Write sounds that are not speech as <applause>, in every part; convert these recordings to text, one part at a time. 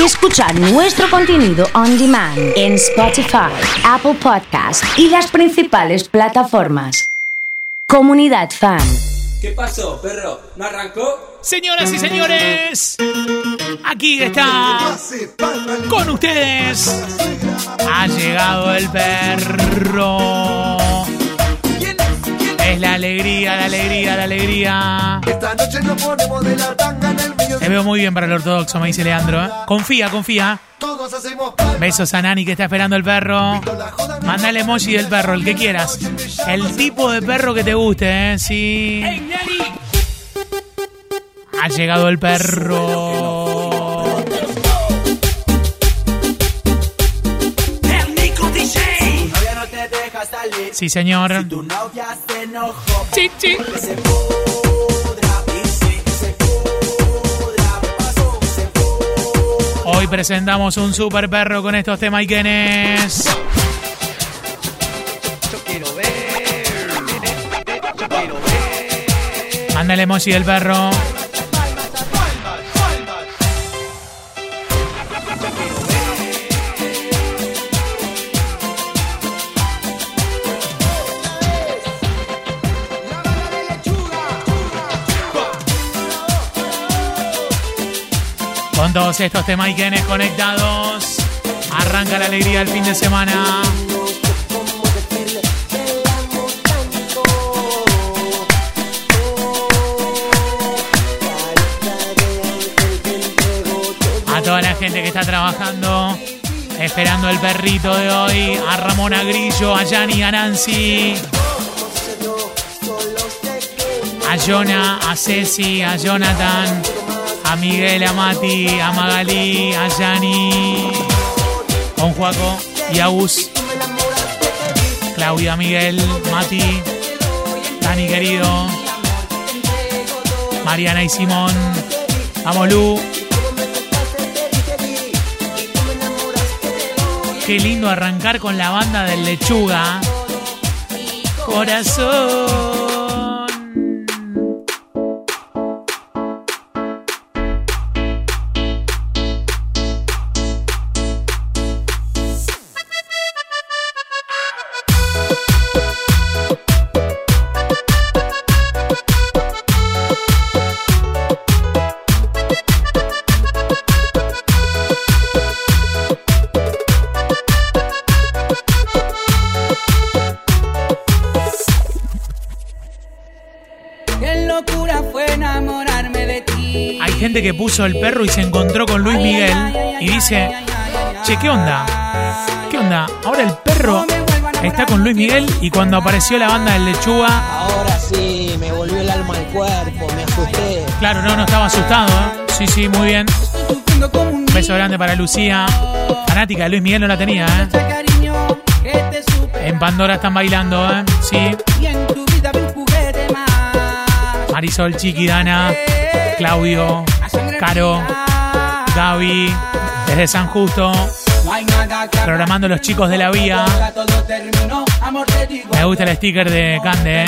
y escuchar nuestro contenido on demand en Spotify, Apple Podcast y las principales plataformas. Comunidad Fan. ¿Qué pasó, perro? ¿No arrancó? Señoras y señores, aquí está con ustedes. Ha llegado el perro. La alegría, la alegría, la alegría. Esta noche nos ponemos de la tanga en el medio. Te veo muy bien para el ortodoxo, me dice Leandro. ¿eh? Confía, confía. Todos hacemos. Besos a Nani que está esperando el perro. Mándale emoji del perro, el que quieras. El tipo de perro que te guste, ¿eh? Sí. Ha llegado el perro. Sí, señor. Tu novia se enojó. Sí, sí. Se pudra. Y sí, que se pudra. ¿Qué pasó? Que se pudra. Hoy presentamos un super perro con estos temas Ikenes. Mándale emoji del perro. Todos estos temas Ikenes conectados, arranca la alegría del fin de semana. A toda la gente que está trabajando, esperando el perrito de hoy, a Ramona Grillo, a Yanni, a Nancy, a Jonah, a Ceci, a Jonathan, a Miguel, a Mati, a Magalí, a Yanni, con Juaco y a Gus, Claudia, Miguel, Mati, Dani querido, Mariana y Simón, vamos Lu. Qué lindo arrancar con la banda del lechuga. Corazón. Que puso el perro y se encontró con Luis Miguel y dice, che, ¿qué onda? ¿Qué onda? Ahora el perro está con Luis Miguel y cuando apareció la banda del lechuga, Ahora sí, me volvió el alma al cuerpo, me asusté. claro, no, no estaba asustado. ¿eh? Sí, sí, muy bien. Un beso grande para Lucía. Fanática de Luis Miguel no la tenía, ¿eh? En Pandora están bailando, ¿eh? Sí. Marisol, Chiqui, Dana, Claudio, A sangre Caro. Gaby, desde San Justo, programando los chicos de la vía. Me gusta el sticker de Cande, ¿eh?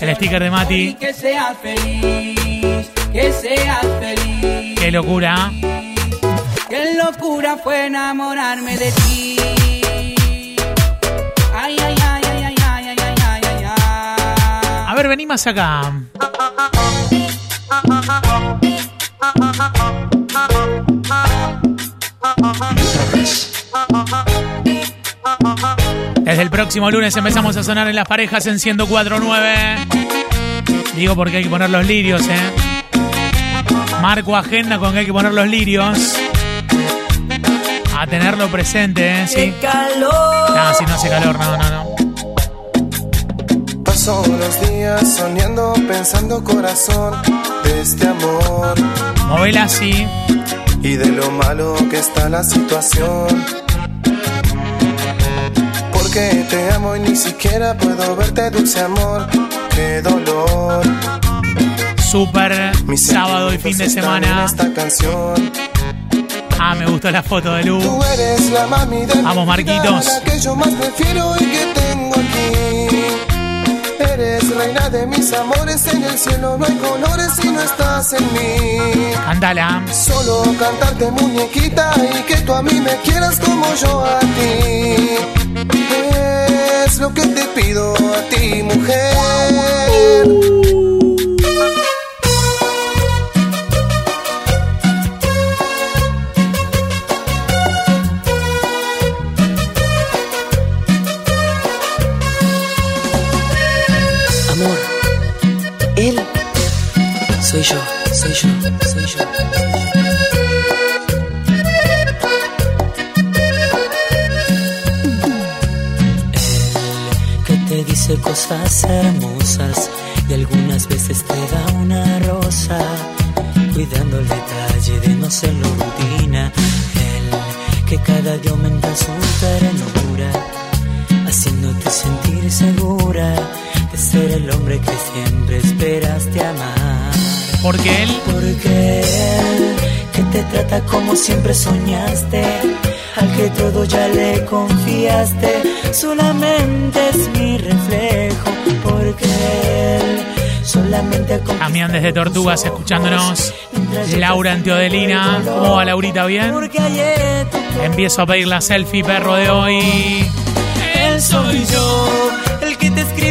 El sticker de Mati. Que seas feliz, que seas feliz. Qué locura. Qué locura fue enamorarme de ti. Ay, ay, ay, ay, ay, ay, ay, ay, ay, ay, ay. A ver, vení más acá. Desde el próximo lunes empezamos a sonar en las parejas en 1049. Digo porque hay que poner los lirios, ¿eh? Marco agenda con que hay que poner los lirios. A tenerlo presente, ¿eh? Sí. No, si no hace calor, no, no, no. Paso los días soñando, pensando corazón de este amor Movela así. y de lo malo que está la situación. Porque te amo y ni siquiera puedo verte, dulce amor. Qué dolor. Super Mis sábado y fin de semana. Esta canción. Ah, me gustó la foto de Lu. Tú eres la mami de Vamos, Marquitos. la que yo más prefiero y que tengo aquí. Eres reina de mis amores, en el cielo no hay colores si no estás en mí. Cántala. Solo cantarte muñequita y que tú a mí me quieras como yo a ti. Es lo que te pido a ti, mujer. Amor, él soy yo, soy yo, soy yo. Él que te dice cosas hermosas y algunas veces te da una rosa, cuidando el detalle de no ser rutina. Él que cada día aumenta su ternura haciéndote sentir segura ser el hombre que siempre esperaste amar. Porque él Porque él que te trata como siempre soñaste, al que todo ya le confiaste, solamente es mi reflejo. Porque él solamente ha Damián desde Tortugas escuchándonos. Laura en Teodelina. ¿Cómo va Laurita? ¿Bien? Porque ayer tú Empiezo a pedir la selfie, perro de hoy. Él soy yo,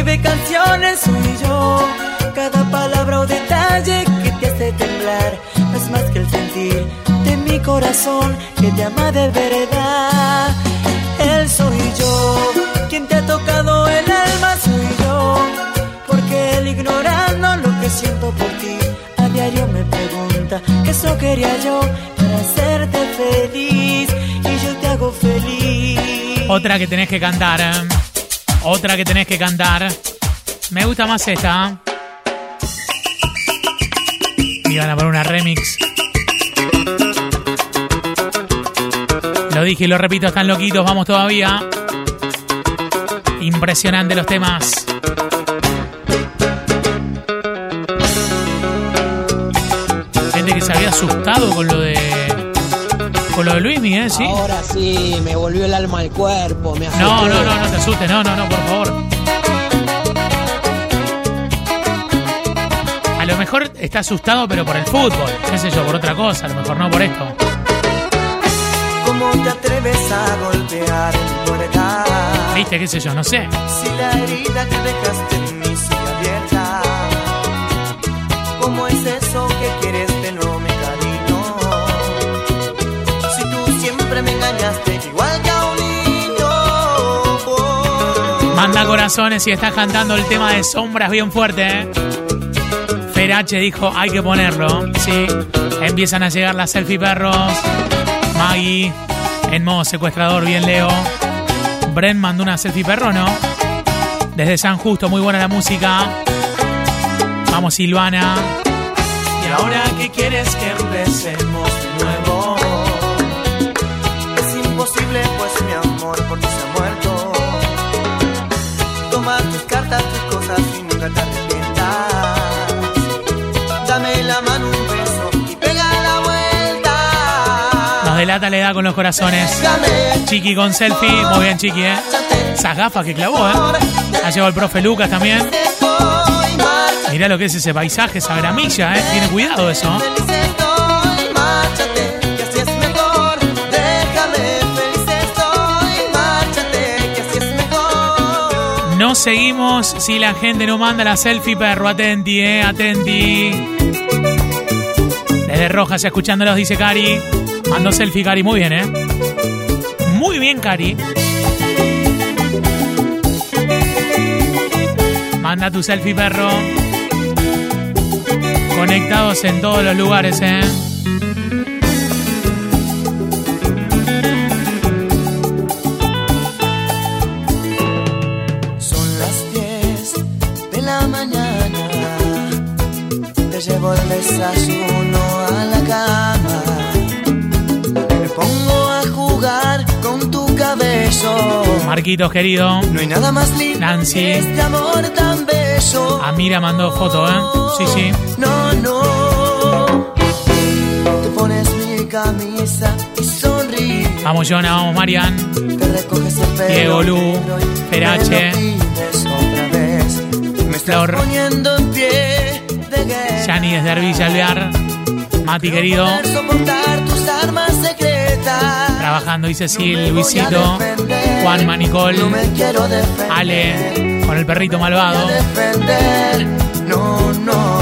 escribe canciones soy yo. Cada palabra o detalle que te hace temblar no es más que el sentir de mi corazón que te ama de verdad. Él soy yo, quien te ha tocado el alma soy yo. Porque él ignorando lo que siento por ti, a diario me pregunta que eso quería yo para hacerte feliz y yo te hago feliz. Otra que tenés que cantar. ¿eh? Otra que tenés que cantar. Me gusta más esta. Y van a poner una remix. Lo dije y lo repito, están loquitos, vamos todavía. Impresionante los temas. Gente que se había asustado con lo de. Con lo de Luis Miguel, ¿sí? Ahora sí, me volvió el alma al cuerpo. Me asusté. No, no, no, no te asustes, no, no, no, por favor. A lo mejor está asustado, pero por el fútbol, qué sé yo, por otra cosa, a lo mejor no por esto. ¿Cómo te atreves a golpear mi puerta? ¿Viste? ¿Qué sé yo? No sé. Si la herida que dejaste en mí sigue abierta, ¿cómo es eso que quieres Manda corazones y estás cantando el tema de sombras bien fuerte, ¿eh? Ferache dijo, hay que ponerlo. Sí. Empiezan a llegar las selfie perros. Maggie, en modo secuestrador, bien Leo. Bren mandó una selfie perro, ¿no? Desde San Justo, muy buena la música. Vamos, Silvana. Y ahora que quieres que empecemos la mano un beso y pega la vuelta. Nos delata la edad con los corazones. Chiqui con selfie. Muy bien, Chiqui, ¿eh? Esas gafas que clavó, ¿eh? Ha llevado el profe Lucas también. Mirá lo que es ese paisaje, esa gramilla, ¿eh? Tiene cuidado eso. ¿eh? No seguimos si la gente no manda la selfie, perro. Atenti, eh, atenti. Rojas, escuchándolos, dice Cari. Mando selfie, Cari. Muy bien, eh. Muy bien, Cari. Manda tu selfie, perro. Conectados en todos los lugares, eh. Marquitos, querido. No hay nada más lindo Nancy. que este amor tan bello. Amira mandó foto, ¿eh? Sí, sí. No, no. Te pones mi camisa y sonríes. Vamos, Jonah, vamos, Marian. Te recoges el pelo Diego Lu, Ferache. me. Flor. Poniendo en pie de guerra. Yani desde Arvilla Alvear. Mati querido. Soportar tus armas secretas. Trabajando voy a Luisito, quiero defender. Ale, con el perrito malvado. no. No,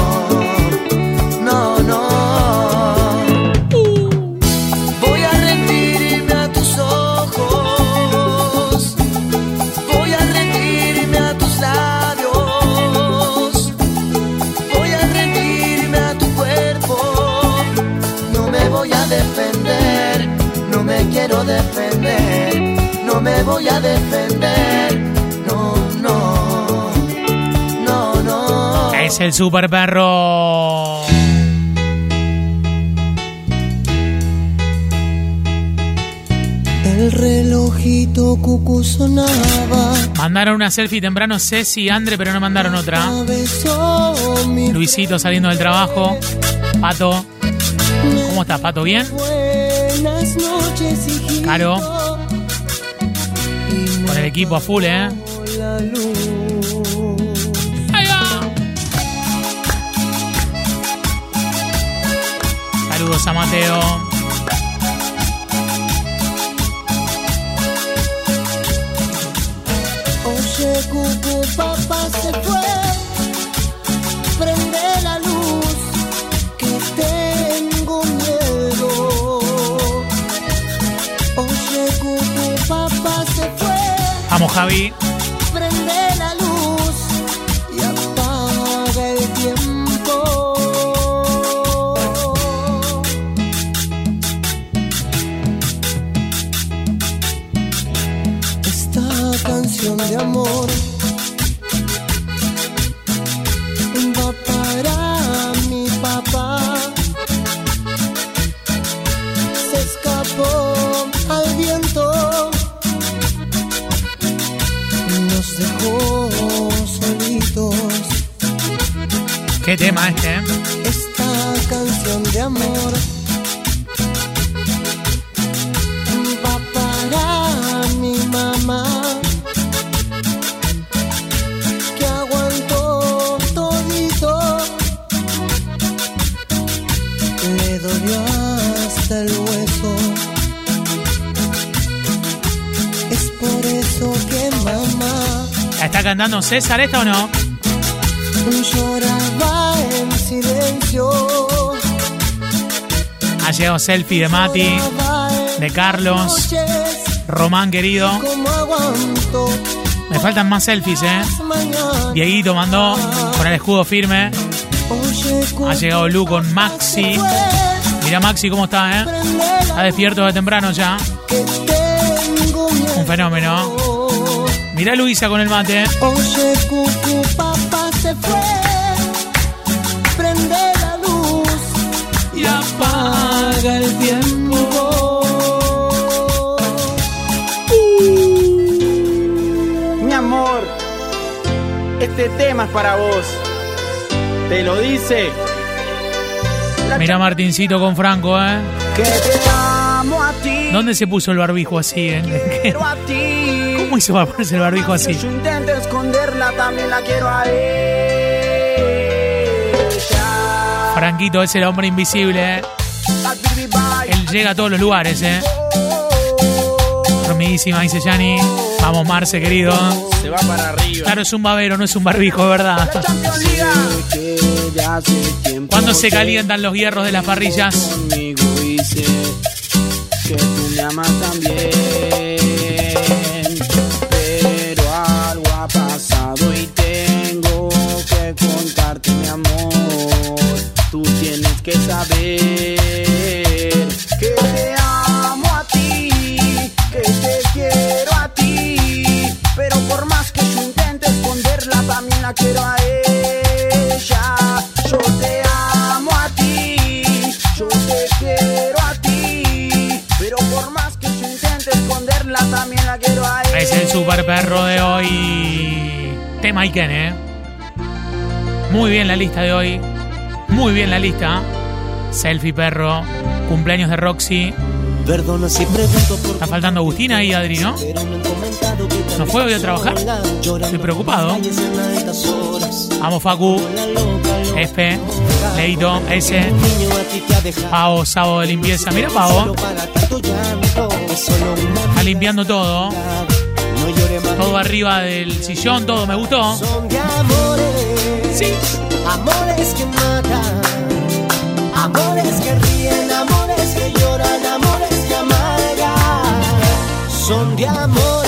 Es el super perro. El relojito cucu sonaba. Mandaron una selfie temprano Ceci y Andre, pero no mandaron otra. Luisito saliendo del trabajo. Pato. ¿Cómo estás, Pato? ¿Bien? Buenas noches, hijito. Caro. Con el equipo a full, ¿eh? Saludos a Mateo. Oye, cucu, papá se fue. Prende la luz, que tengo miedo. Oye, cucu, papá se fue. Vamos, Javi. Tema este, ¿eh? Esta canción de amor va para mi mamá que aguantó todito. Le dolió hasta el hueso. Es por eso que mamá ¿La está cantando César esta o no? Lloraba en silencio. Ha llegado selfie de Mati, de Carlos, Román querido. Me faltan más selfies, ¿eh? Dieguito mandó con el escudo firme. Oye, Ha llegado Lu con Maxi. Mira Maxi cómo está, ¿eh? Está despierto de temprano ya. Un fenómeno. Mira Luisa con el mate. Oye, cucu, papá se fue. Prende la luz y apaga el tiempo. Mi amor, este tema es para vos. Te lo dice. Mira Martincito con Franco, ¿eh? Que te amo a ti. ¿Dónde se puso el barbijo así, eh? Quiero a ti. ¿Cómo hizo para ponerse el barbijo así? Yo intento esconderla, también la quiero a ella. Franquito es el hombre invisible, ¿eh? Él llega a todos los lugares, ¿eh? Dormidísima, dice Yanni. Vamos, Marce, querido. Se va para arriba. Claro, es un babero, no es un barbijo, de verdad. Cuando se calientan los hierros de las parrillas. que tú me amas también. Super perro de hoy. Tema Iken, ¿eh? Muy bien la lista de hoy. Muy bien la lista. Selfie perro. Cumpleaños de Roxy. Perdona si pregunto por Está faltando Agustina y Adri, ¿no? ¿No fue hoy a trabajar? Estoy preocupado. Vamos, Facu. F, Leito, S. Pavo, sábado de limpieza. Mira, Pavo. Está limpiando todo. Todo arriba del sillón, todo. Me gustó. Sí. Amores que matan, amores que ríen, amores que lloran, amores que amargan. Son de amores,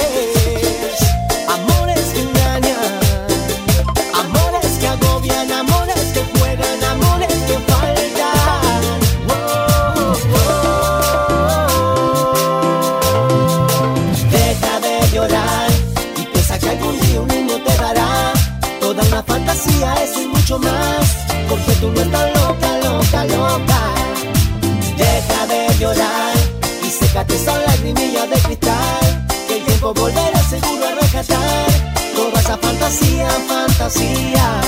de cristal. Que el tiempo volverá seguro a rescatar toda esa fantasía, fantasía.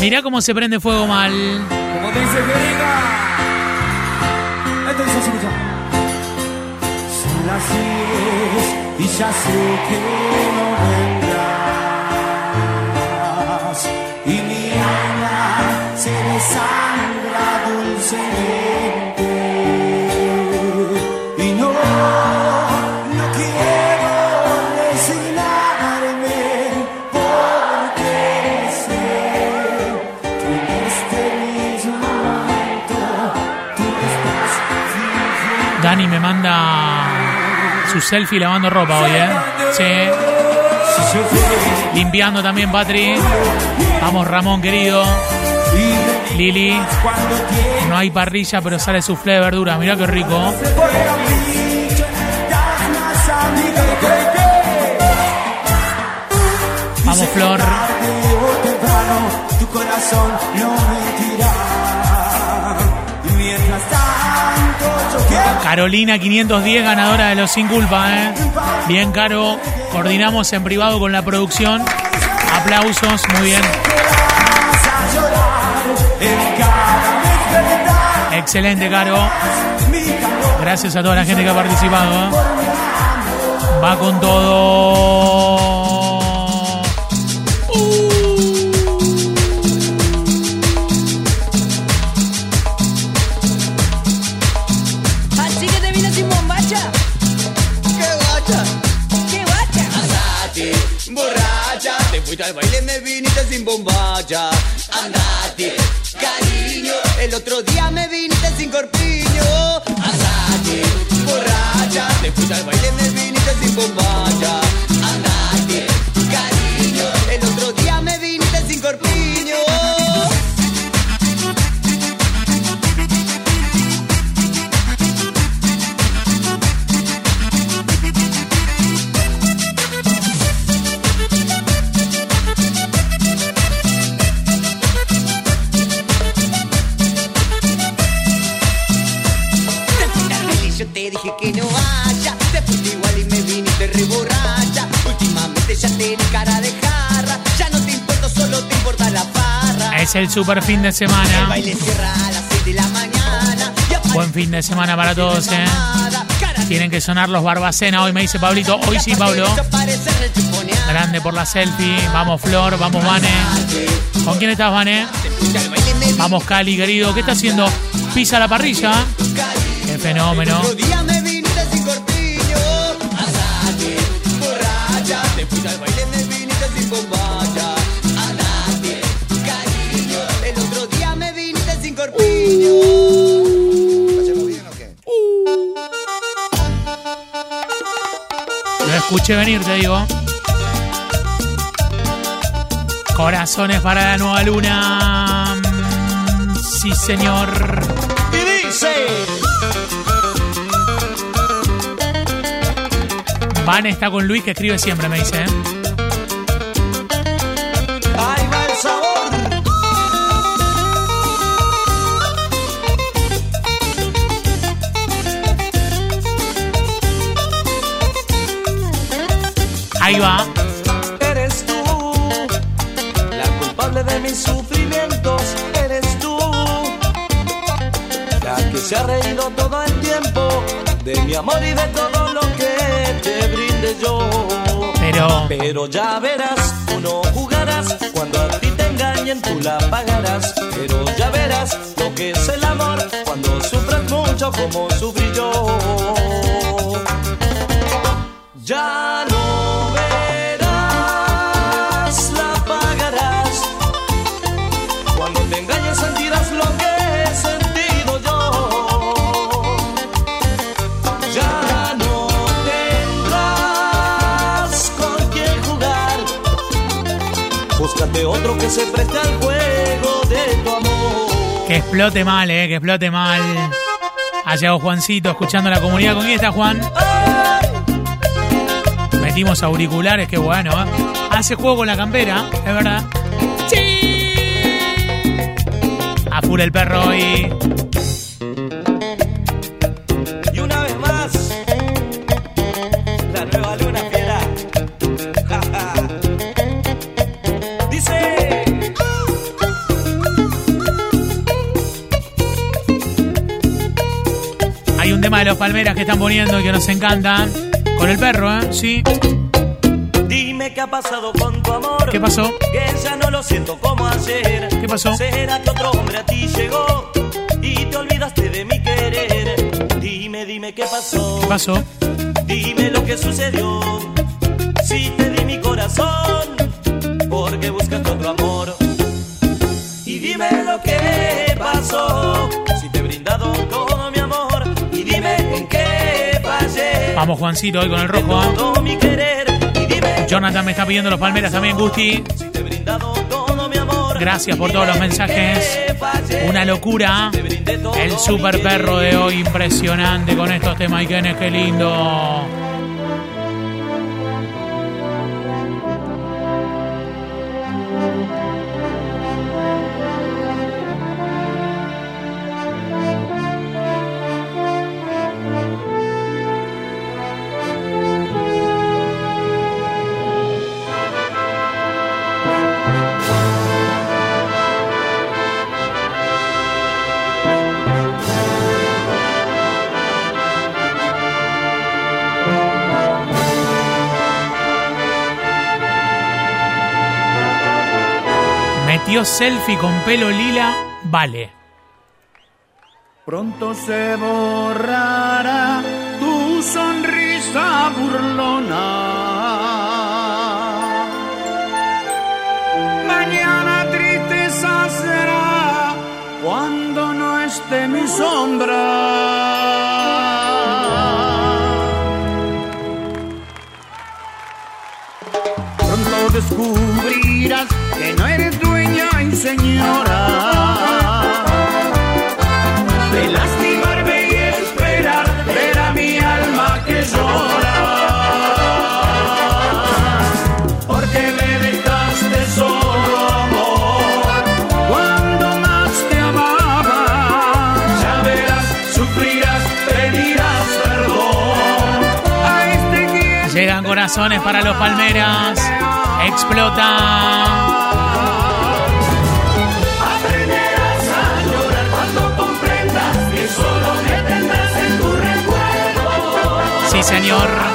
Mirá cómo se prende fuego mal. Como dice. Esto dice así, escucha. Son las diez y ya sé que no vendrás. Y mi alma se desangra dulcemente. Selfie lavando ropa hoy, ¿eh? Sí. Limpiando también, Patri. Vamos, Ramón, querido. Lili. No hay parrilla, pero sale suflé de verdura. Mirá qué rico. Vamos, Flor. Tu corazón Carolina 510, ganadora de los Sin Culpa, ¿eh? Bien, Caro. Coordinamos en privado con la producción. Aplausos, muy bien. Excelente, Caro. Gracias a toda la gente que ha participado. ¿eh? Va con todo. Es el super fin de semana. baile cierra a las 6 de la mañana. Y aparece Buen fin de semana para todos, ¿eh? Tienen que sonar los Barbacena. Hoy me dice Pablito. Hoy sí, Pablo. Grande por la selfie. Vamos, Flor. Vamos, Vane. ¿Con quién estás, Vane? Vamos, Cali, querido. ¿Qué está haciendo? Pisa la parrilla. Qué fenómeno. Venir, te digo. Corazones para la nueva luna. Sí, señor. Y dice. Van está con Luis, que escribe siempre, me dice. ¿eh? Ahí va. Eres tú, la culpable de mis sufrimientos. Eres tú, la que se ha reído todo el tiempo de mi amor y de todo lo que te brinde yo. Pero. Pero ya verás, tú no jugarás. Cuando a ti te engañen, tú la pagarás. Pero ya verás lo que es el amor. Cuando sufras mucho como sufrí yo. Ya no Búscate otro que se preste al juego de tu amor. Que explote mal, eh, que explote mal. Ha llegado Juancito escuchando la comunidad. ¿Con quién está Juan? Metimos auriculares, qué bueno, ¿eh? Hace juego con la campera, es verdad. ¡Sí! A full el perro. Y de los palmeras que están poniendo y que nos encantan. Con el perro, ¿eh? Sí. Dime qué ha pasado con tu amor. ¿Qué pasó? Que ya no lo siento como ayer. ¿Qué pasó? ¿Será que otro hombre a ti llegó y te olvidaste de mi querer? Dime, dime qué pasó. ¿Qué pasó? Dime lo que sucedió. Si te di mi corazón, porque buscaste otro amor. Y dime lo que pasó. Vamos, Juancito, hoy con el rojo, ¿eh? Jonathan me está pidiendo los palmeras también, Gusti. Gracias por todos los mensajes. Una locura. El super perro de hoy, impresionante con estos temas. Y qué lindo. Metió selfie con pelo lila, vale. Pronto se borrará tu sonrisa burlona. Mañana tristeza será cuando no esté mi sombra. Pronto descubrirás que no y señora de lastimarme y esperar ver a mi alma que llora. Porque me dejaste solo amor cuando más te amaba. Ya verás, sufrirás, pedirás perdón. A este Llegan corazones para los palmeras. Explota. Señor.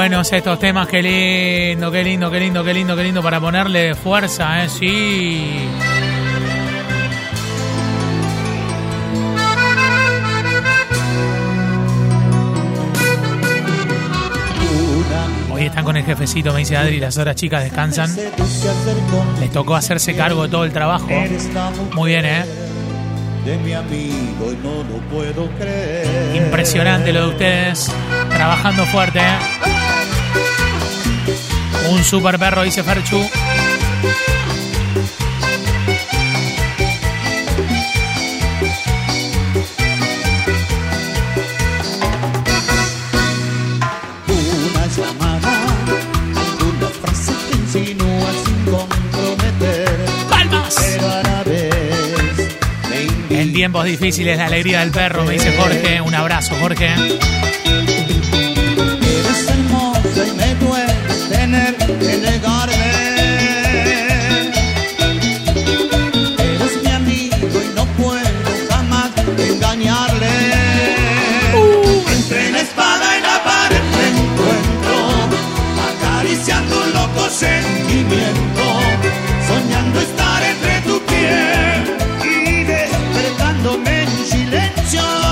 Buenos estos temas, qué lindo, qué lindo, qué lindo, qué lindo, qué lindo para ponerle fuerza, ¿eh? Sí. Hoy están con el jefecito, me dice Adri, las horas chicas descansan. Les tocó hacerse cargo de todo el trabajo. Muy bien, ¿eh? de mi amigo y no lo puedo creer. Impresionante lo de ustedes. Trabajando fuerte, ¿eh? Un super perro, dice Ferchu. tiempos difíciles, la alegría del perro, me dice Jorge. Un abrazo, Jorge. Soñando estar entre tu piel y despertándome en silencio.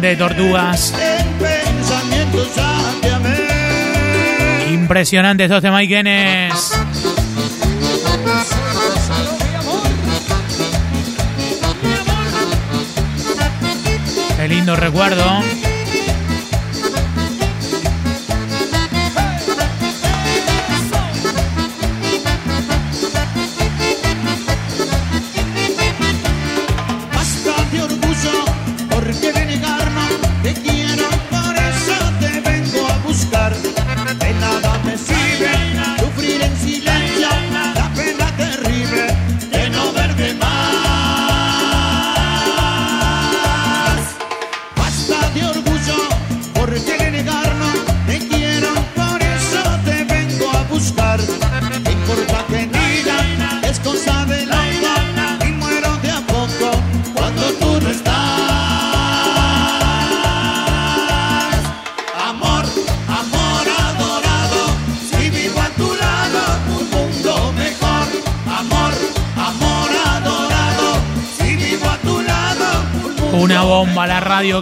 De Tortugas. Impresionantes dos de Maikenes. Qué lindo recuerdo.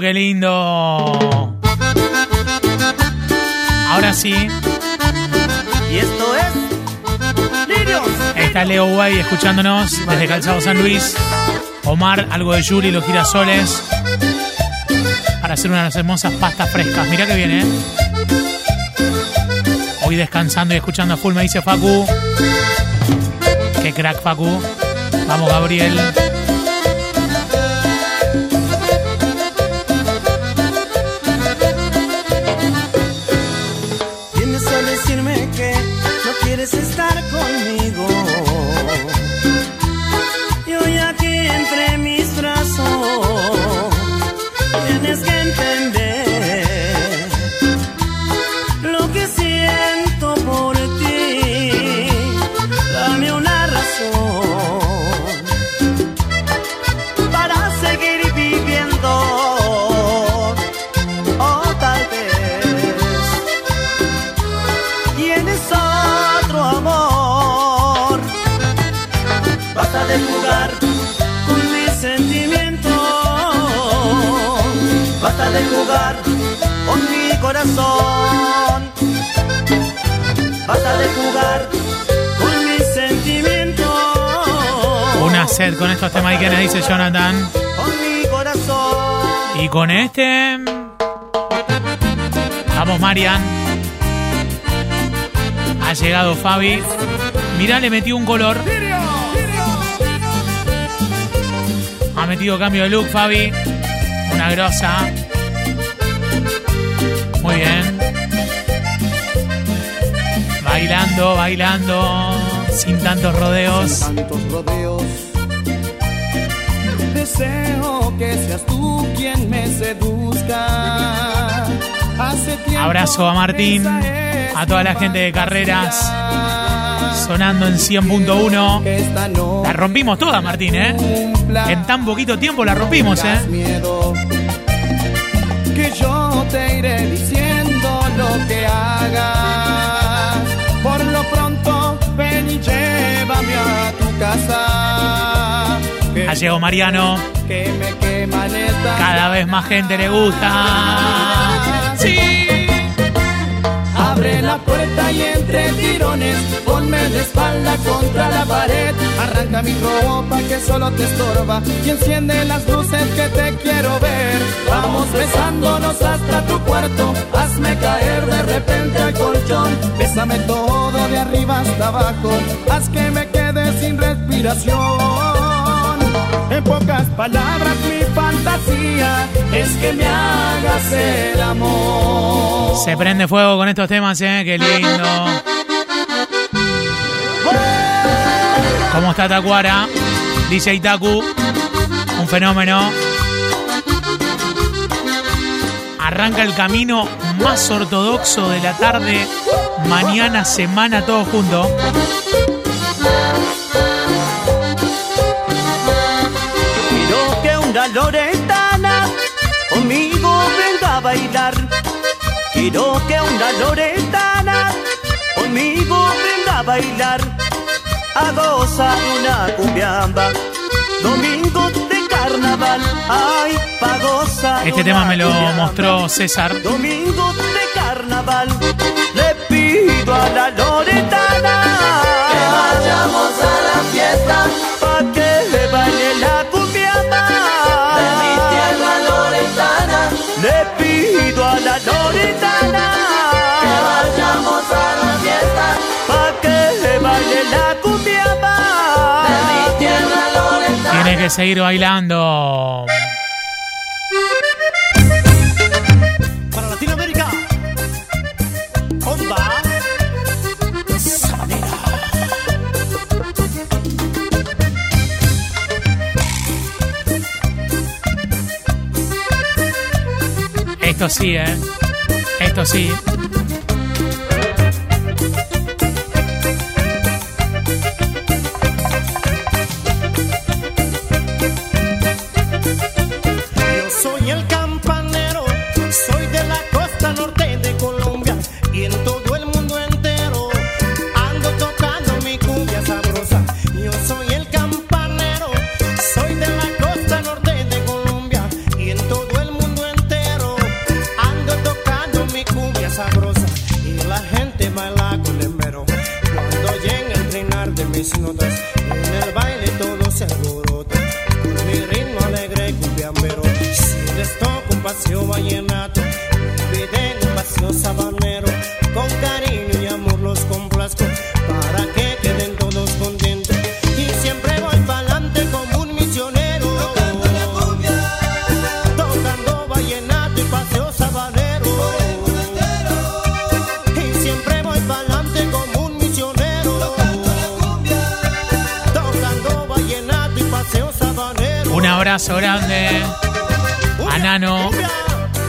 Qué lindo. Ahora sí, Y esto es Lirios. está Leo Way escuchándonos desde Calzado San Luis. Omar, algo de Yuri, los girasoles. Para hacer unas hermosas pastas frescas. Mirá que viene, ¿eh? Hoy descansando y escuchando a full, me dice Facu. Qué crack, Facu. Vamos, Gabriel. Jonathan. Con mi corazón. Y con este. Vamos, Marian. Ha llegado Fabi. Mirá, le metió un color. Ha metido cambio de look, Fabi. Una grosa. Muy bien. Bailando, bailando. Sin tantos rodeos. tantos rodeos. Deseo que seas tú quien me seduzca. Hace tiempo Abrazo a Martín. A toda la gente de carreras. Sonando en 100.1. que esta no La rompimos toda, Martín, ¿eh? En tan poquito tiempo la rompimos, ¿eh? Que yo te iré diciendo lo que hagas. Por lo pronto, ven y llévame a tu casa. Llegado Mariano. Cada vez más gente le gusta. Sí. Abre la puerta y entre tirones ponme de espalda contra la pared. Arranca mi ropa que solo te estorba y enciende las luces que te quiero ver. Vamos besándonos hasta tu cuarto. Hazme caer de repente al colchón. Bésame todo de arriba hasta abajo. Haz que me quede sin respiración. En pocas palabras, mi fantasía es que me hagas el amor. Se prende fuego con estos temas, ¿eh? Qué lindo. ¿Cómo está Tacuara? DJ Taku. Un fenómeno. Arranca el camino más ortodoxo de la tarde. Mañana, semana, todo junto. Quiero que una loretana conmigo venga a bailar. A gozar una cumbiamba. Domingo de carnaval. Ay, pa' gozar Este tema me lo cumbiamba. mostró César. Domingo de carnaval. Le pido a la loretana Que vayamos a la fiesta pa' que le baile la cumbiamba. de mi tierra loretana. Tiene que seguir bailando. Para Latinoamérica. Onda. Sabanera. Esto sí, ¿eh? Esto sí. Un abrazo grande a Nano,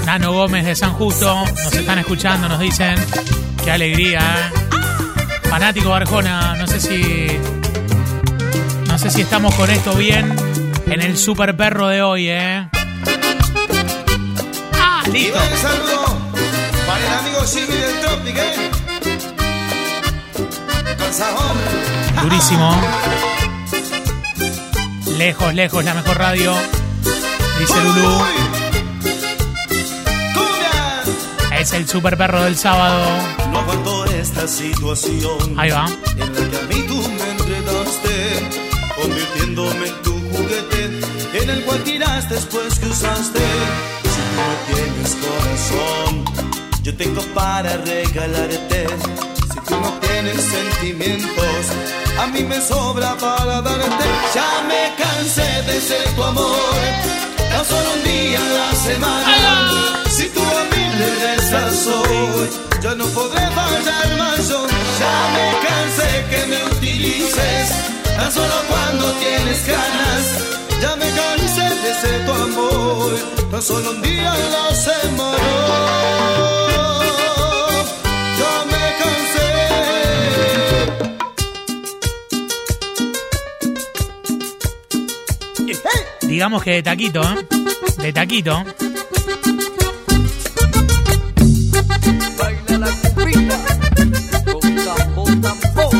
Nano Gómez de San Justo. Nos están escuchando, nos dicen. Qué alegría, ¿eh? Fanático de Arjona, no sé si. No sé si estamos con esto bien en el super perro de hoy, ¿eh? Ah, listo. saludo para el amigo Jimmy del Tropic, ¿eh? Con. Durísimo. Lejos, lejos, la mejor radio. Dice. ¡Cumbia! Es el super perro del sábado. No aguanto esta situación Ahí va. en la que a mí tú me enredaste, convirtiéndome en tu juguete, en el cual tiraste después que usaste. Si tú no tienes corazón, yo tengo para regalarte. Si tú no tienes sentimientos, a mí me sobra para darte. Ya me cansé de ser tu amor, tan solo un día a la semana. Si tú a mí le regresas hoy, yo no podré fallar más. Yo ya me cansé que me utilices, tan solo cuando tienes ganas. Ya me cansé de ser tu amor, tan solo un día a la semana. Digamos que de taquito, ¿eh? De taquito. Baila la cumbita con tambo, tambo.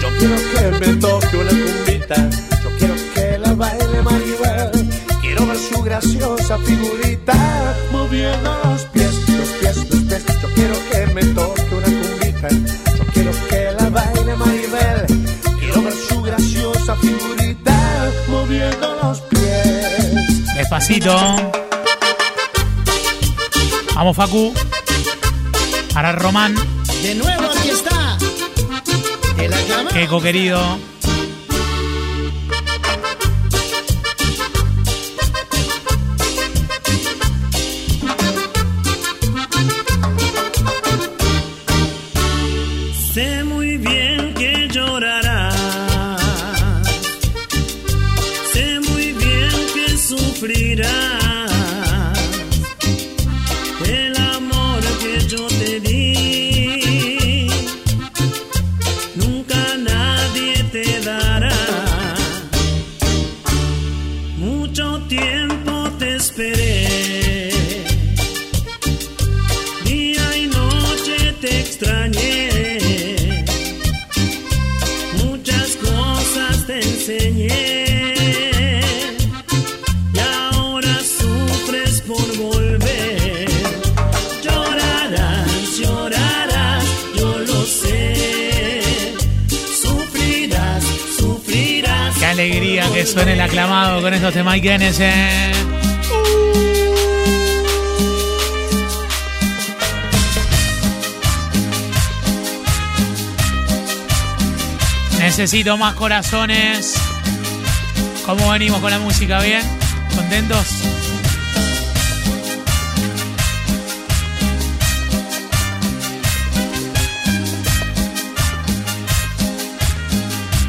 Yo quiero que me toque una cumbita, yo quiero que la baile Maribel, quiero ver su graciosa figurita moviendo los pies, figurita moviendo los pies. Despacito. Vamos, Facu. Para Román. De nuevo aquí está querido. Temas Guinness, eh. Necesito más corazones. ¿Cómo venimos con la música? ¿Bien? ¿Contentos?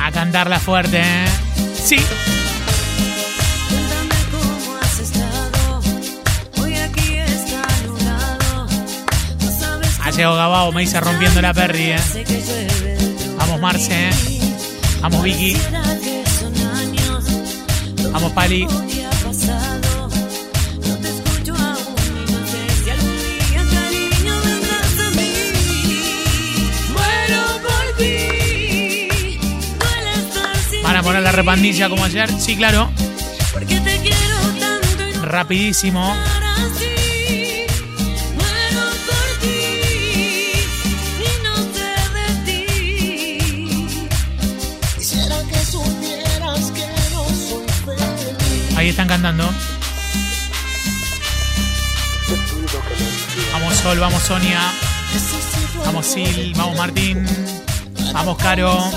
A cantarla fuerte, ¿eh? Sí. Llegado Gabao, me dice rompiendo la perri, ¿eh? Vamos Marce, ¿eh? Vamos Vicky, vamos Pali. Van a poner la repandilla como ayer. Sí, claro. Porque te quiero tanto y no Rapidísimo. Están cantando. Vamos Sol, vamos Sonia. Vamos Sil, vamos Martín. Vamos Caro.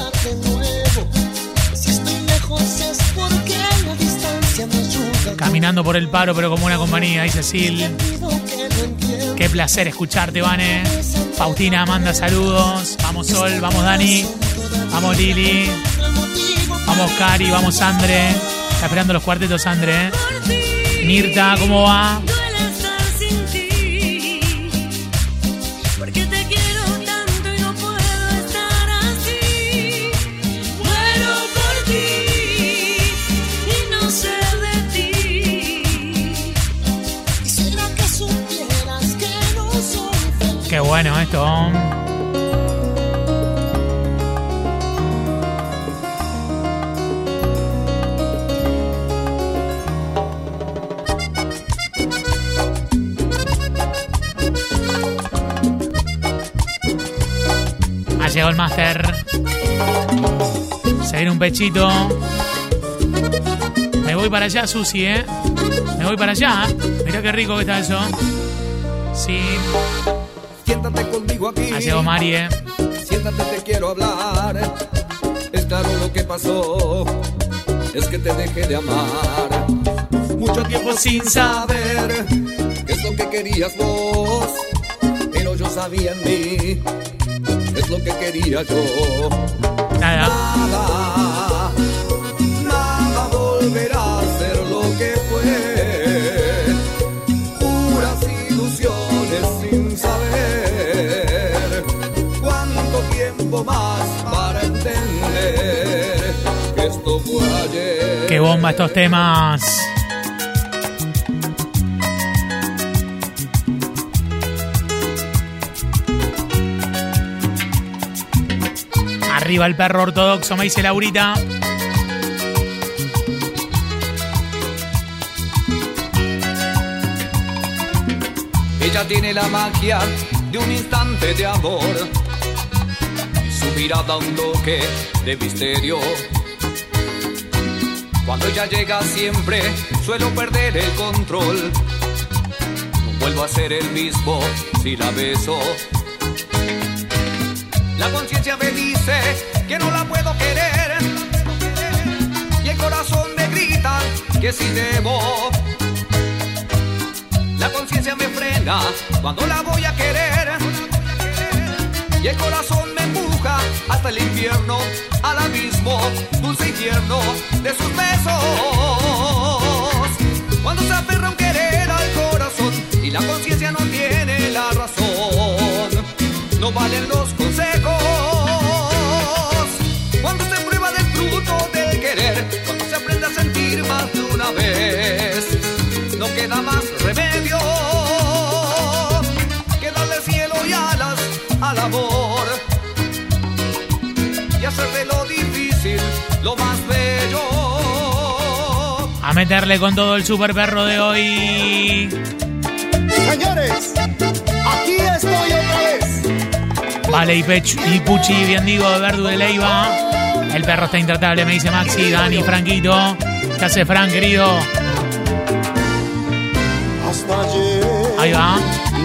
Caminando por el paro, pero como una compañía, dice Sil. Qué placer escucharte, Vane. Faustina manda saludos. Vamos Sol, vamos Dani. Vamos Lili. Vamos Cari, vamos Andre. Está esperando los cuartetos, Andre. ¿eh? Mirta, ¿cómo va? Duele estar sin Llegado el máster. Se viene un pechito. Me voy para allá, Susi, ¿eh? Me voy para allá. Mira qué rico que está eso. Sí. Siéntate conmigo aquí. Ha llegado Mari, ¿eh? Siéntate, te quiero hablar. Es claro lo que pasó. Es que te dejé de amar. Mucho tiempo sin saber qué es lo que querías vos. Pero yo sabía en mí lo que quería yo. Nada. Nada, nada volverá a ser lo que fue. Puras ilusiones sin saber cuánto tiempo más para entender que esto fue ayer. Qué bomba estos temas. Arriba el perro ortodoxo, me dice Laurita. Ella tiene la magia de un instante de amor. Su mirada un toque de misterio. Cuando ella llega siempre suelo perder el control. No vuelvo a ser el mismo si la beso. La conciencia me dice que no la puedo querer. Y el corazón me grita que sí debo. La conciencia me frena cuando la voy a querer. Y el corazón me empuja hasta el infierno, al abismo, dulce infierno de sus besos. Cuando se aferra un querer al corazón y la conciencia no tiene la razón, no valen los consejos. Cuando se prueba del fruto del querer, cuando se aprende a sentir más de una vez, no queda más remedio que darle cielo y alas al amor y hacer de lo difícil lo más bello. A meterle con todo el super perro de hoy. Señores, aquí estoy otra vez. Vale, y, Pech, y Puchi, bien digo, Verdu de Leiva. El perro está intratable, me dice Maxi, Dani, Franquito. ¿Qué hace Fran, querido? Hasta ayer Ahí va.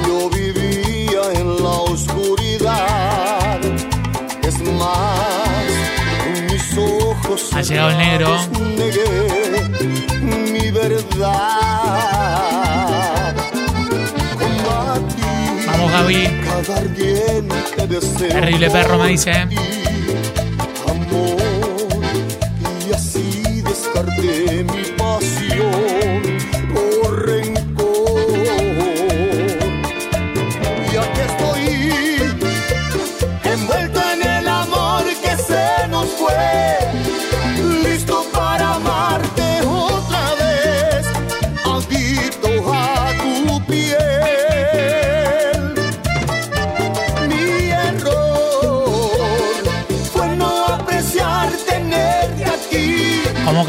yo vivía en la oscuridad. Es más, mis ojos Ha llegado el negro. cerrados negué mi verdad. Gaby. Terrible perro, me dice.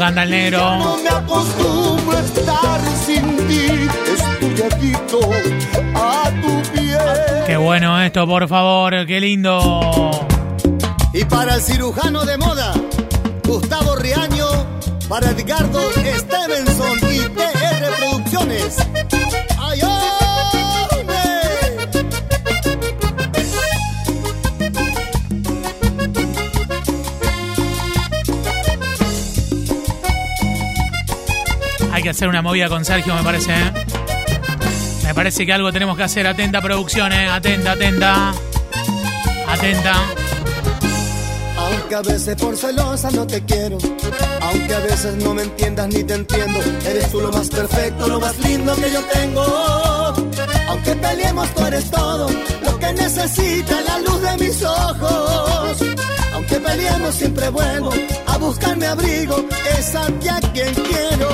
¿Cómo canta el No me acostumbro a estar sin ti. Estoy a tu piel. Qué bueno esto, por favor, qué lindo. Y para el cirujano de moda, Gustavo Riaño, para Edgardo Stevenson y TR Producciones. Que hacer una movida con Sergio, me parece. ¿eh? Me parece que algo tenemos que hacer. Atenta, producciones. Atenta, atenta. Atenta. Aunque a veces por celosa no te quiero, aunque a veces no me entiendas ni te entiendo, eres tú lo más perfecto, lo más lindo que yo tengo. Aunque peleemos, tú eres todo lo que necesita la luz de mis ojos. Aunque peleemos, siempre vuelvo a buscarme abrigo, es a ti a quien quiero.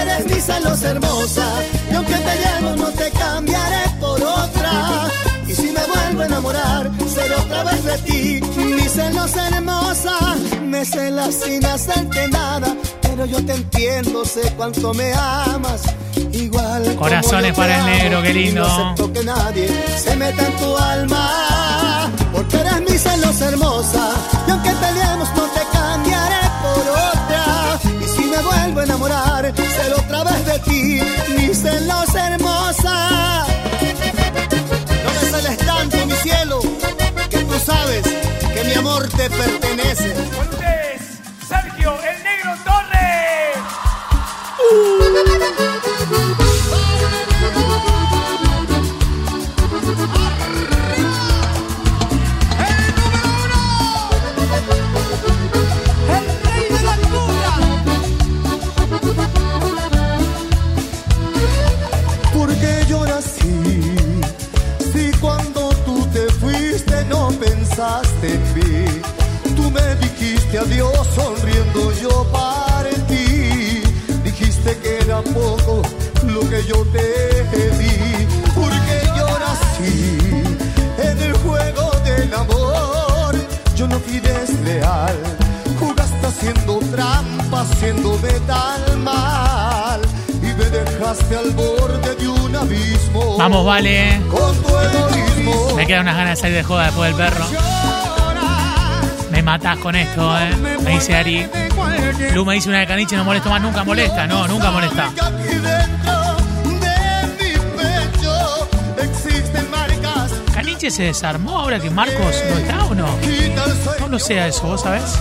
Eres mi celos hermosa, y aunque peleemos, no te cambiaré por otra. Y si me vuelvo a enamorar, seré otra vez de ti. Mi celos hermosa, me celas sin hacerte nada. Pero yo te entiendo, sé cuánto me amas. Igual. Corazones te para el negro, qué lindo. No que nadie se meta en tu alma. Porque eres mi celos hermosa. Y aunque peleemos, no te cambiaré por otra. Y si me vuelvo a enamorar, seré otra vez de ti. Mi celos hermosa. No me celes tanto, mi cielo, que tú sabes que mi amor te pertenece. De salir de joda después del perro. Me matás con esto, eh. Me dice Ari. Lu me dice una de caniche, no molesto más, nunca molesta. No, nunca molesta. Caniche se desarmó ahora que Marcos no está o no? No lo sé a eso, ¿vos sabés?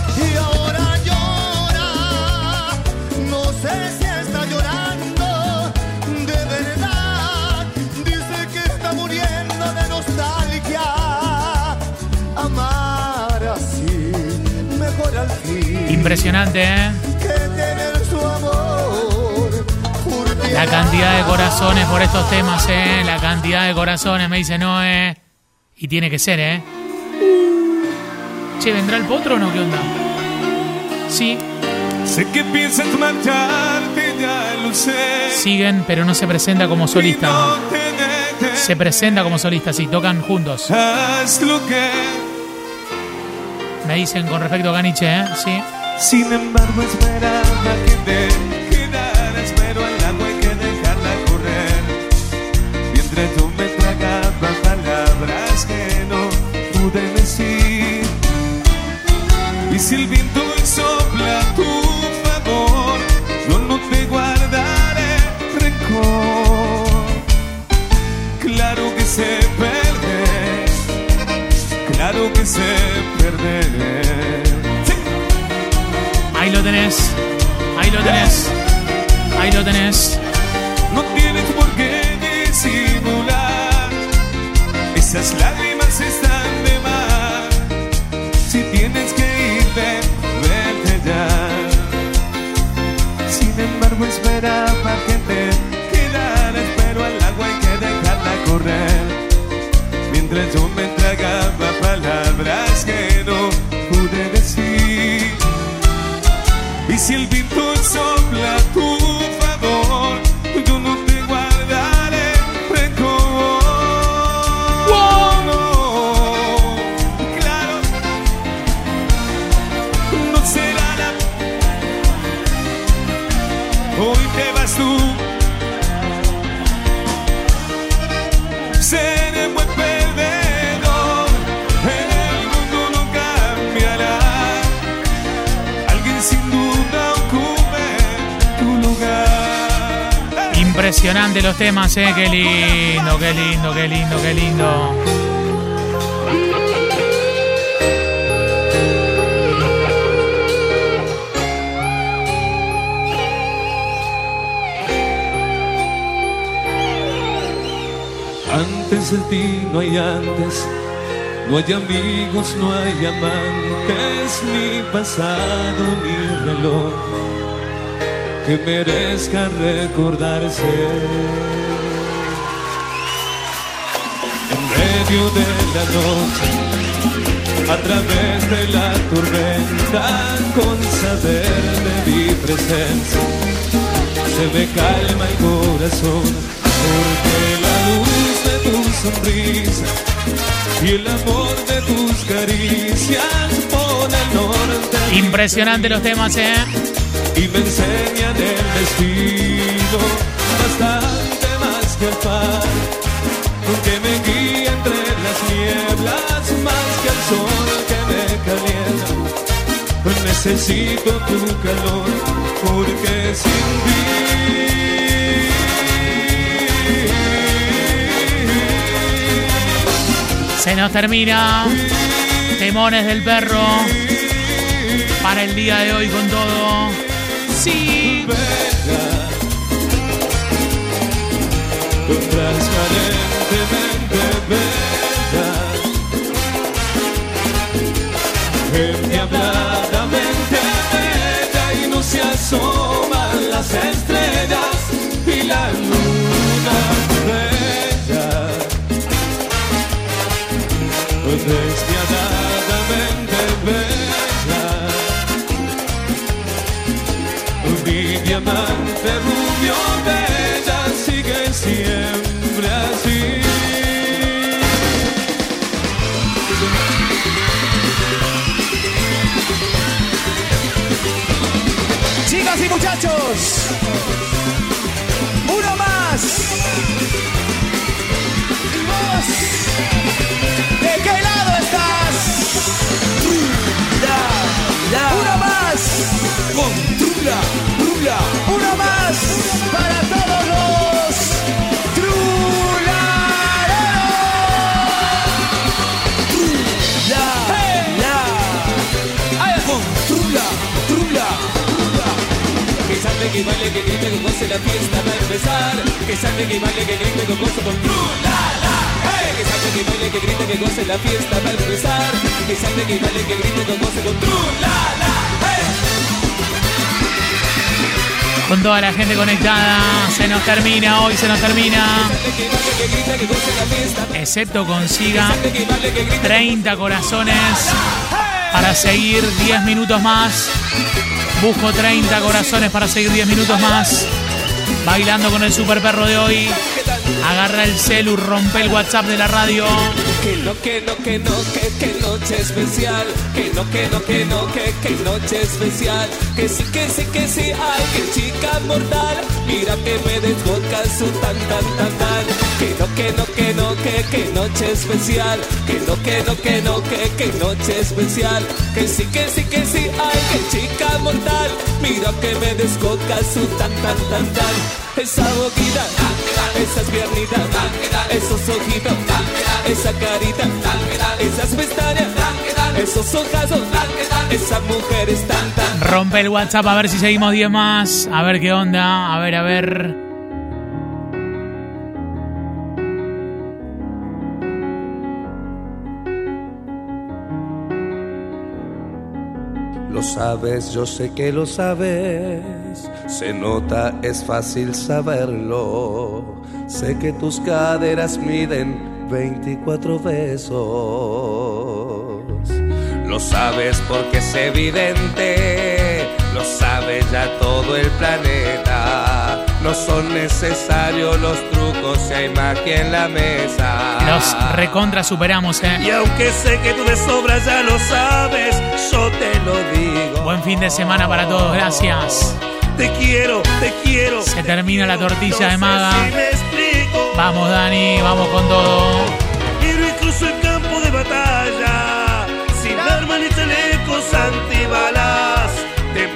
Impresionante, ¿eh? La cantidad de corazones por estos temas, ¿eh? La cantidad de corazones, me dice Noé. Y tiene que ser, ¿eh? Che, ¿vendrá el potro o no? ¿Qué onda? Sí, Sé que piensas marcharte, ya lo sé. siguen, pero no se presenta como solista. Se presenta como solista, sí, tocan juntos. Haz lo que, Me dicen con respecto a Caniche, ¿eh? Sí. Sin embargo, esperaba que te quedaras, pero al agua hay que dejarla correr. Mientras yo me tragaba palabras que no pude decir. Y si el viento sopla a tu favor, yo no te guardaré rencor. Claro que sé perder, claro que sé perder. Tenés. Ahí lo tenés. Ahí lo tenés. No tienes por qué disimular, esas lágrimas están de más. Si tienes que irte, vete ya. Sin embargo, esperaba que te quedaras, pero al agua hay que dejarla correr. Mientras yo Impresionante los temas, ¿eh? Qué lindo, qué lindo, qué lindo, qué lindo. Antes de ti no hay antes, no hay amigos, no hay amantes, ni pasado ni reloj que merezca recordarse. En medio de la noche, a través de la tormenta, con saber de mi presencia, se me calma el corazón. Porque la luz de tu sonrisa y el amor de tus caricias pone el norte. Impresionante los temas, ¿eh? Y me enseñan el destino bastante más que el far que me guía entre las nieblas más que el sol que me calienta necesito tu calor porque sin Se nos termina. Temones del perro. Para el día de hoy con todo. Sí. transparentemente bella endiabladamente muchachos, uno más. Y ¿de qué lado estás? Uno más. Con Trula, Trula. Uno más para salve, que baile, que grite, que goce la fiesta va a empezar. Que salve, que baile, que grite, que goce con tru, la, la, hey. Que salve, que baile, que grite, que goce la fiesta va a empezar. Que salve, que baile, que grite, que goce con tru, la, la, hey. Con toda la gente conectada, se nos termina, hoy se nos termina. Excepto consiga 30 corazones para seguir 10 minutos más. Busco 30 corazones para seguir 10 minutos más. Bailando con el super perro de hoy. Agarra el celu, rompe el WhatsApp de la radio. Que no, que no, que no, que, que noche especial. Que no, que no, que no, que, que noche especial. Que sí, que sí, que sí, ay, que chica mortal. Mira que me desboca su tan, tan, tan, tan. Que no, que no, que no, que, que noche especial. Que no, que no, que no, que, que noche especial. Que sí, que sí, que sí, ay, que chica mortal. Mira que me desboca su tan, tan, tan, tan. Esa boquita, esas piernitas, esos ojitos, esa carita, esas pestañas, esos ojazos, esas mujeres tan tan. Rompe el WhatsApp a ver si seguimos 10 más. A ver qué onda. A ver, a ver. Lo sabes, yo sé que lo sabes. Se nota, es fácil saberlo. Sé que tus caderas miden 24 besos. Lo sabes porque es evidente. Lo sabe ya todo el planeta. No son necesarios los trucos si hay magia en la mesa. Los recontra superamos, Y eh. aunque sé que tú de sobra ya lo sabes, yo te lo digo. Buen fin de semana para todos, gracias. Te quiero, te quiero. Se termina la tortilla de maga. Si. Vamos, Dani, vamos con todo. Miro incluso el campo de batalla, sin armas ni chalecos antibalas. Te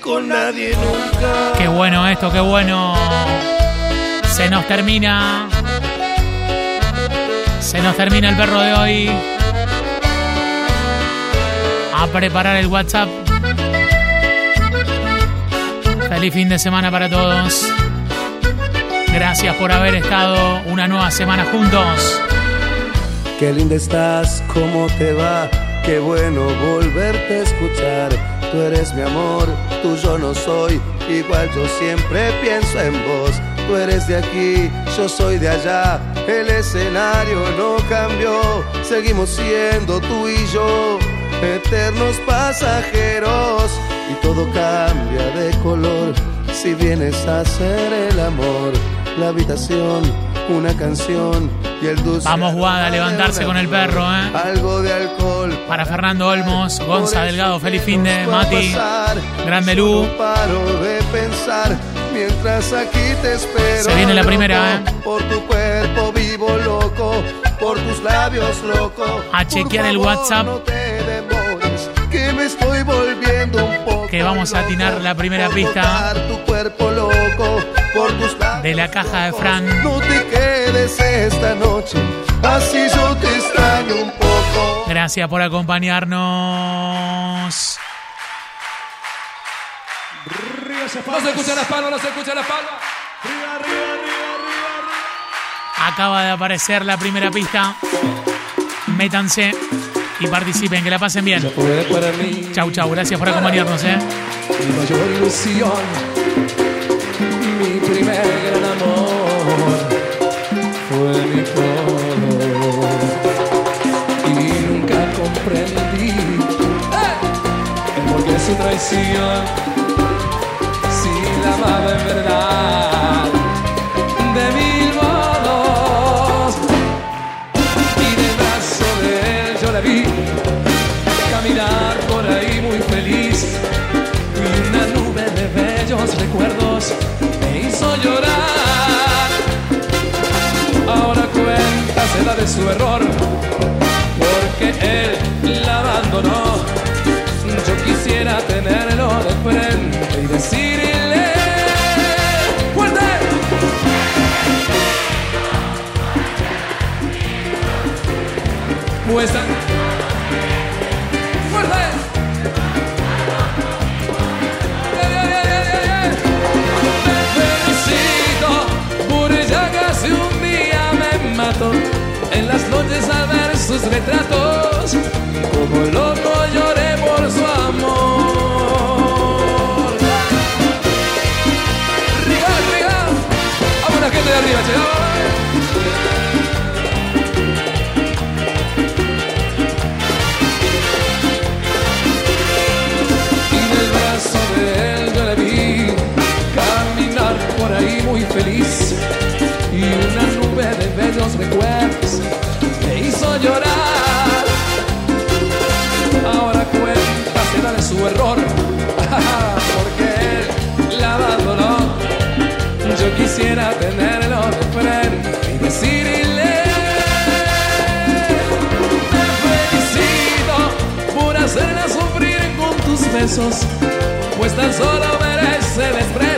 con nadie nunca. Qué bueno esto, qué bueno. Se nos termina. Se nos termina el perro de hoy. A preparar el WhatsApp. Feliz fin de semana para todos. Gracias por haber estado una nueva semana juntos. Qué linda estás, cómo te va, qué bueno volverte a escuchar. Tú eres mi amor, tú yo no soy, igual yo siempre pienso en vos. Tú eres de aquí, yo soy de allá, el escenario no cambió, seguimos siendo tú y yo, eternos pasajeros. Y todo cambia de color si vienes a hacer el amor, la habitación, una canción y el dulce. Vamos, Guada, a levantarse con el perro, ¿eh? Algo de alcohol. Para Fernando Olmos, Gonza Delgado, feliz fin de Mati, Grande Lu. No paro de pensar mientras aquí te espero. Se viene la primera, Loco, Por tu cuerpo vivo loco, por tus labios loco. A chequear el WhatsApp. Me estoy volviendo un poco. Que vamos a atinar la primera pista Tu cuerpo loco, por tus de la caja de Fran. No te quedes esta noche, así yo te extraño un poco. Gracias por acompañarnos. No se escucha las palmas, no se escucha las palmas. Acaba de aparecer la primera pista. Métanse y participen, que la pasen bien. Chau, chau, gracias por acompañarnos, ¿eh? mi mayor ilusión, mi primer gran amor, fue mi todo. Y nunca comprendí el por qué su traición, si la amaba en verdad, su error, porque él la abandonó. Sus retratos como loco lloré por su amor. Arriba, arriba Vamos la gente de arriba, ahí muy feliz y una nube de bellos recuerdos llorar. Ahora cuenta será de su error, <laughs> porque él la abandonó. Yo quisiera tenerlo de frente y decirle te felicito por hacerla sufrir con tus besos, pues tan solo merece desprecio.